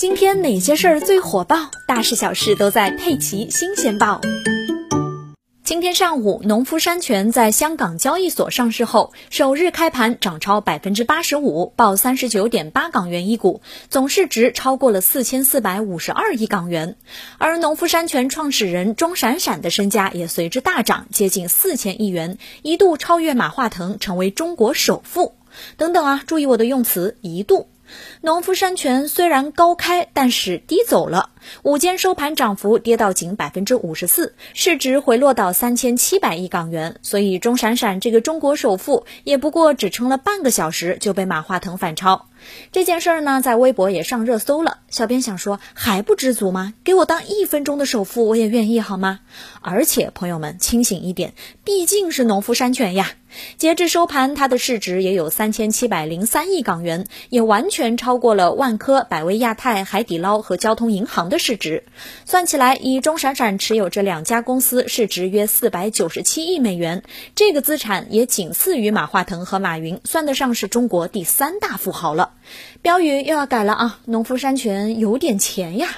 今天哪些事儿最火爆？大事小事都在《佩奇新鲜报》。今天上午，农夫山泉在香港交易所上市后，首日开盘涨超百分之八十五，报三十九点八港元一股，总市值超过了四千四百五十二亿港元。而农夫山泉创始人钟闪闪的身家也随之大涨，接近四千亿元，一度超越马化腾，成为中国首富。等等啊，注意我的用词，一度。农夫山泉虽然高开，但是低走了。午间收盘涨幅跌到仅百分之五十四，市值回落到三千七百亿港元。所以钟闪闪这个中国首富也不过只撑了半个小时就被马化腾反超。这件事儿呢，在微博也上热搜了。小编想说，还不知足吗？给我当一分钟的首富，我也愿意好吗？而且朋友们清醒一点，毕竟是农夫山泉呀。截至收盘，它的市值也有三千七百零三亿港元，也完全超过了万科、百威亚太、海底捞和交通银行的市值。算起来，以钟闪闪持有这两家公司，市值约四百九十七亿美元，这个资产也仅次于马化腾和马云，算得上是中国第三大富豪了。标语又要改了啊！农夫山泉有点钱呀。